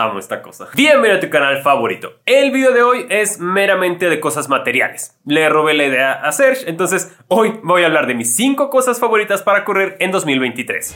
Amo esta cosa. Bienvenido a tu canal favorito. El video de hoy es meramente de cosas materiales. Le robé la idea a Serge, entonces hoy voy a hablar de mis 5 cosas favoritas para correr en 2023.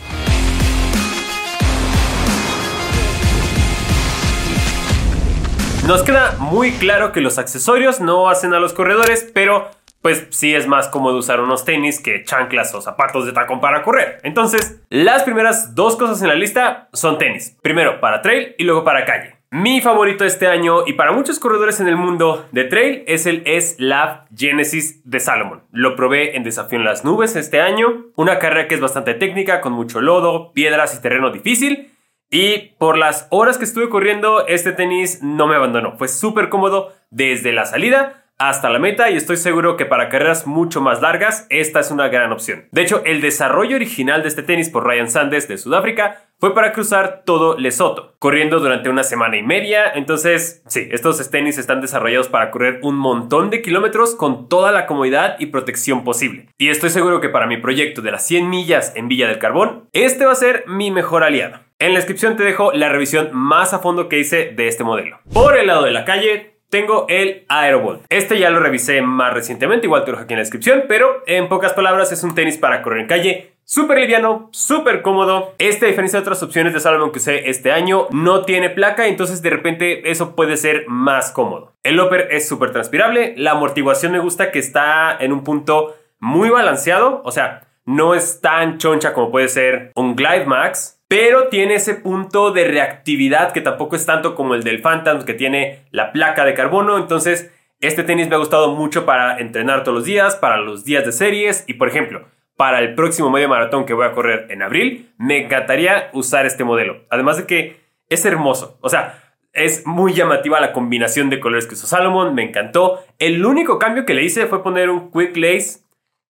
Nos queda muy claro que los accesorios no hacen a los corredores, pero pues sí es más cómodo usar unos tenis que chanclas o zapatos de tacón para correr. Entonces, las primeras dos cosas en la lista son tenis. Primero para trail y luego para calle. Mi favorito este año y para muchos corredores en el mundo de trail es el S-Lab Genesis de Salomon. Lo probé en Desafío en las Nubes este año, una carrera que es bastante técnica con mucho lodo, piedras y terreno difícil. Y por las horas que estuve corriendo, este tenis no me abandonó. Fue súper cómodo desde la salida hasta la meta y estoy seguro que para carreras mucho más largas esta es una gran opción. De hecho, el desarrollo original de este tenis por Ryan Sanders de Sudáfrica fue para cruzar todo Lesoto, corriendo durante una semana y media. Entonces, sí, estos tenis están desarrollados para correr un montón de kilómetros con toda la comodidad y protección posible. Y estoy seguro que para mi proyecto de las 100 millas en Villa del Carbón, este va a ser mi mejor aliado. En la descripción te dejo la revisión más a fondo que hice de este modelo. Por el lado de la calle, tengo el Aerobolt. Este ya lo revisé más recientemente, igual te lo dejo aquí en la descripción, pero en pocas palabras es un tenis para correr en calle. Súper liviano, súper cómodo. Este, a diferencia de otras opciones de Salomon que usé este año, no tiene placa, entonces de repente eso puede ser más cómodo. El upper es súper transpirable, la amortiguación me gusta que está en un punto muy balanceado, o sea, no es tan choncha como puede ser un Glide Max, pero tiene ese punto de reactividad que tampoco es tanto como el del Phantom, que tiene la placa de carbono. Entonces, este tenis me ha gustado mucho para entrenar todos los días, para los días de series y, por ejemplo, para el próximo medio maratón que voy a correr en abril, me encantaría usar este modelo. Además de que es hermoso. O sea, es muy llamativa la combinación de colores que usó Salomon, me encantó. El único cambio que le hice fue poner un quick lace,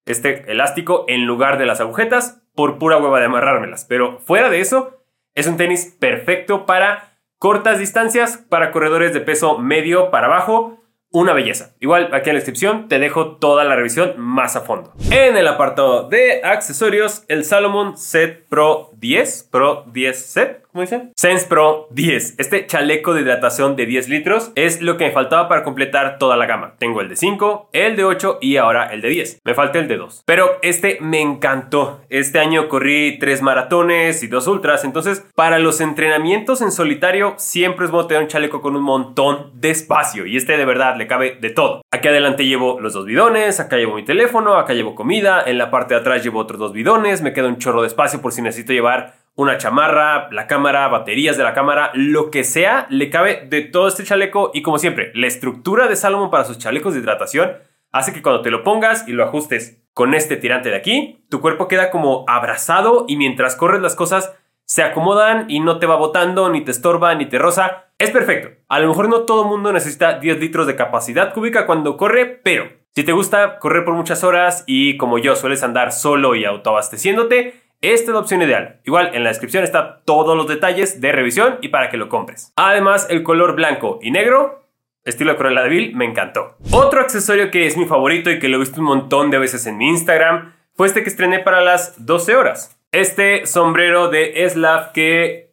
este elástico, en lugar de las agujetas por pura hueva de amarrármelas. Pero fuera de eso, es un tenis perfecto para cortas distancias, para corredores de peso medio para abajo. Una belleza. Igual aquí en la descripción te dejo toda la revisión más a fondo. En el apartado de accesorios, el Salomon Set Pro 10, Pro 10 Set, ¿cómo dicen? Sense Pro 10. Este chaleco de hidratación de 10 litros es lo que me faltaba para completar toda la gama. Tengo el de 5, el de 8 y ahora el de 10. Me falta el de 2. Pero este me encantó. Este año corrí 3 maratones y 2 ultras. Entonces, para los entrenamientos en solitario, siempre es bueno tener un chaleco con un montón de espacio. Y este de verdad le cabe de todo. Aquí adelante llevo los dos bidones, acá llevo mi teléfono, acá llevo comida. En la parte de atrás llevo otros dos bidones. Me queda un chorro de espacio por si necesito llevar una chamarra, la cámara, baterías de la cámara, lo que sea, le cabe de todo este chaleco y como siempre, la estructura de Salomon para sus chalecos de hidratación hace que cuando te lo pongas y lo ajustes con este tirante de aquí, tu cuerpo queda como abrazado y mientras corres las cosas se acomodan y no te va botando, ni te estorba, ni te roza. Es perfecto. A lo mejor no todo mundo necesita 10 litros de capacidad cúbica cuando corre, pero si te gusta correr por muchas horas y como yo sueles andar solo y autoabasteciéndote, esta es la opción ideal. Igual en la descripción está todos los detalles de revisión y para que lo compres. Además, el color blanco y negro, estilo Cruella de Vil, me encantó. Otro accesorio que es mi favorito y que lo he visto un montón de veces en mi Instagram fue este que estrené para las 12 horas. Este sombrero de Slav que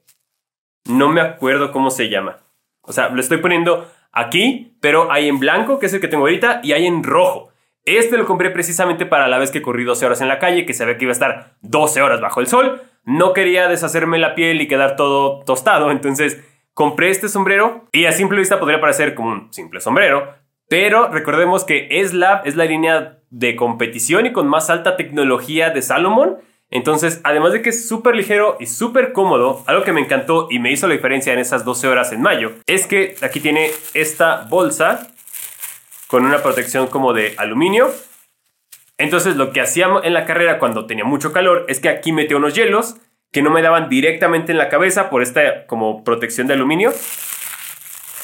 no me acuerdo cómo se llama. O sea, lo estoy poniendo aquí, pero hay en blanco, que es el que tengo ahorita, y hay en rojo. Este lo compré precisamente para la vez que corrí 12 horas en la calle, que sabía que iba a estar 12 horas bajo el sol. No quería deshacerme la piel y quedar todo tostado, entonces compré este sombrero y a simple vista podría parecer como un simple sombrero, pero recordemos que Slab es la línea de competición y con más alta tecnología de Salomon. Entonces, además de que es súper ligero y súper cómodo, algo que me encantó y me hizo la diferencia en esas 12 horas en mayo, es que aquí tiene esta bolsa con una protección como de aluminio. Entonces lo que hacía en la carrera cuando tenía mucho calor es que aquí metía unos hielos que no me daban directamente en la cabeza por esta como protección de aluminio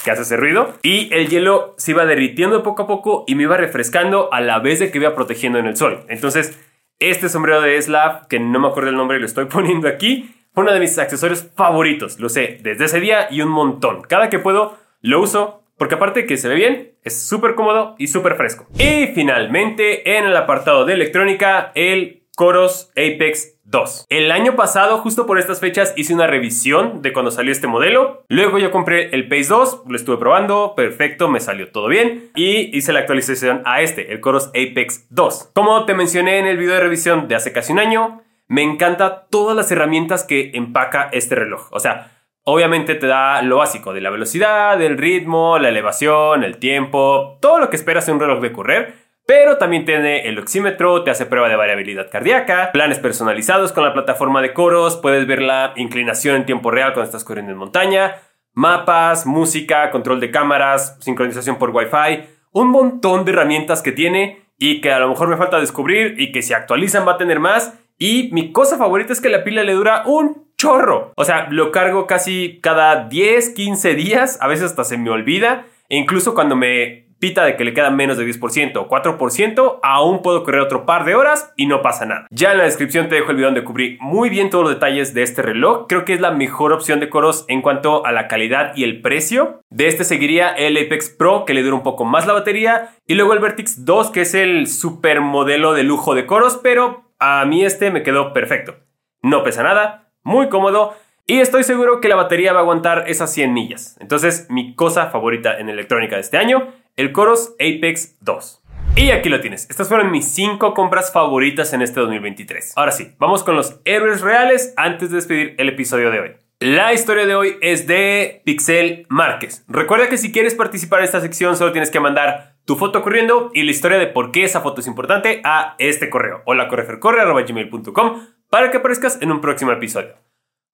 que hace ese ruido y el hielo se iba derritiendo poco a poco y me iba refrescando a la vez de que iba protegiendo en el sol. Entonces, este sombrero de Slav, que no me acuerdo el nombre lo estoy poniendo aquí, uno de mis accesorios favoritos. Lo sé desde ese día y un montón. Cada que puedo lo uso porque aparte de que se ve bien, es súper cómodo y súper fresco. Y finalmente, en el apartado de electrónica, el Coros Apex 2. El año pasado, justo por estas fechas, hice una revisión de cuando salió este modelo. Luego yo compré el Pace 2, lo estuve probando, perfecto, me salió todo bien. Y hice la actualización a este, el Coros Apex 2. Como te mencioné en el video de revisión de hace casi un año, me encanta todas las herramientas que empaca este reloj. O sea, Obviamente te da lo básico de la velocidad, el ritmo, la elevación, el tiempo, todo lo que esperas en un reloj de correr, pero también tiene el oxímetro, te hace prueba de variabilidad cardíaca, planes personalizados con la plataforma de coros, puedes ver la inclinación en tiempo real cuando estás corriendo en montaña, mapas, música, control de cámaras, sincronización por Wi-Fi, un montón de herramientas que tiene y que a lo mejor me falta descubrir y que si actualizan va a tener más. Y mi cosa favorita es que la pila le dura un chorro. O sea, lo cargo casi cada 10, 15 días, a veces hasta se me olvida. E incluso cuando me pita de que le queda menos de 10% o 4%, aún puedo correr otro par de horas y no pasa nada. Ya en la descripción te dejo el video donde cubrí muy bien todos los detalles de este reloj. Creo que es la mejor opción de coros en cuanto a la calidad y el precio. De este seguiría el Apex Pro, que le dura un poco más la batería. Y luego el Vertix 2, que es el super modelo de lujo de coros, pero a mí este me quedó perfecto. No pesa nada, muy cómodo y estoy seguro que la batería va a aguantar esas 100 millas. Entonces, mi cosa favorita en electrónica de este año, el Coros Apex 2. Y aquí lo tienes. Estas fueron mis 5 compras favoritas en este 2023. Ahora sí, vamos con los héroes reales antes de despedir el episodio de hoy. La historia de hoy es de Pixel Márquez. Recuerda que si quieres participar en esta sección solo tienes que mandar tu foto corriendo y la historia de por qué esa foto es importante a este correo. Hola gmail.com para que aparezcas en un próximo episodio.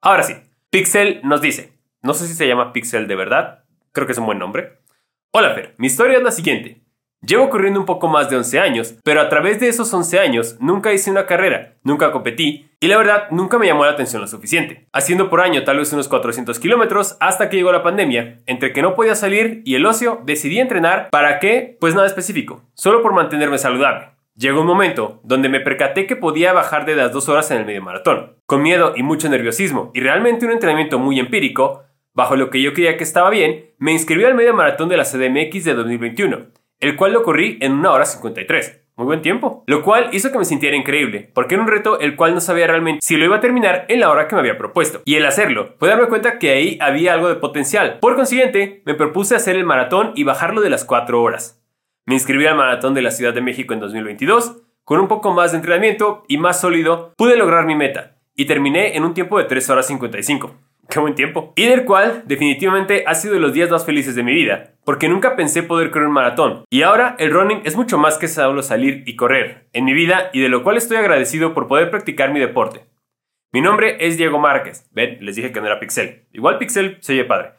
Ahora sí, Pixel nos dice, no sé si se llama Pixel de verdad, creo que es un buen nombre. Hola mi historia es la siguiente. Llevo corriendo un poco más de 11 años, pero a través de esos 11 años nunca hice una carrera, nunca competí y la verdad nunca me llamó la atención lo suficiente. Haciendo por año tal vez unos 400 kilómetros hasta que llegó la pandemia, entre que no podía salir y el ocio decidí entrenar para qué, pues nada específico, solo por mantenerme saludable. Llegó un momento donde me percaté que podía bajar de las dos horas en el medio maratón, con miedo y mucho nerviosismo, y realmente un entrenamiento muy empírico, bajo lo que yo creía que estaba bien, me inscribí al medio maratón de la CDMX de 2021, el cual lo corrí en una hora 53. Muy buen tiempo. Lo cual hizo que me sintiera increíble, porque era un reto el cual no sabía realmente si lo iba a terminar en la hora que me había propuesto. Y el hacerlo, fue darme cuenta que ahí había algo de potencial. Por consiguiente, me propuse hacer el maratón y bajarlo de las 4 horas. Me inscribí al Maratón de la Ciudad de México en 2022. Con un poco más de entrenamiento y más sólido, pude lograr mi meta y terminé en un tiempo de 3 horas 55. Qué buen tiempo. Y del cual definitivamente ha sido de los días más felices de mi vida, porque nunca pensé poder correr un maratón. Y ahora el running es mucho más que solo salir y correr en mi vida y de lo cual estoy agradecido por poder practicar mi deporte. Mi nombre es Diego Márquez. Ven, les dije que no era Pixel. Igual Pixel se oye padre.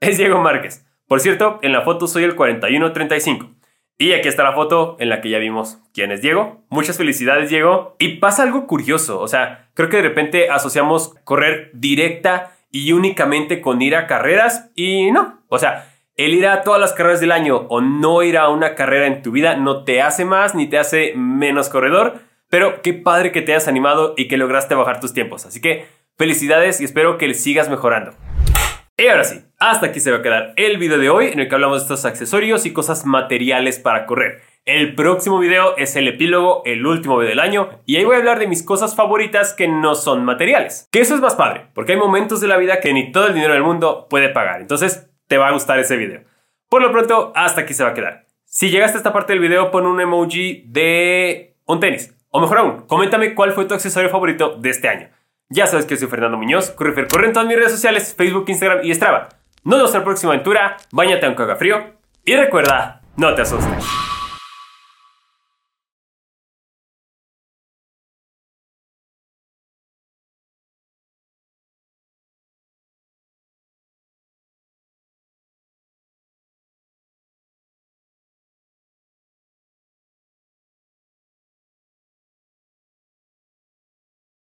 Es Diego Márquez. Por cierto, en la foto soy el 4135. Y aquí está la foto en la que ya vimos quién es Diego. Muchas felicidades, Diego. Y pasa algo curioso, o sea, creo que de repente asociamos correr directa y únicamente con ir a carreras y no. O sea, el ir a todas las carreras del año o no ir a una carrera en tu vida no te hace más ni te hace menos corredor, pero qué padre que te hayas animado y que lograste bajar tus tiempos. Así que felicidades y espero que sigas mejorando. Y ahora sí, hasta aquí se va a quedar el video de hoy en el que hablamos de estos accesorios y cosas materiales para correr. El próximo video es el epílogo, el último video del año, y ahí voy a hablar de mis cosas favoritas que no son materiales. Que eso es más padre, porque hay momentos de la vida que ni todo el dinero del mundo puede pagar. Entonces, te va a gustar ese video. Por lo pronto, hasta aquí se va a quedar. Si llegaste a esta parte del video, pon un emoji de un tenis. O mejor aún, coméntame cuál fue tu accesorio favorito de este año. Ya sabes que soy Fernando Muñoz, Corre corre en todas mis redes sociales, Facebook, Instagram y Strava. Nos vemos en la próxima aventura, bañate un caga frío y recuerda, no te asustes.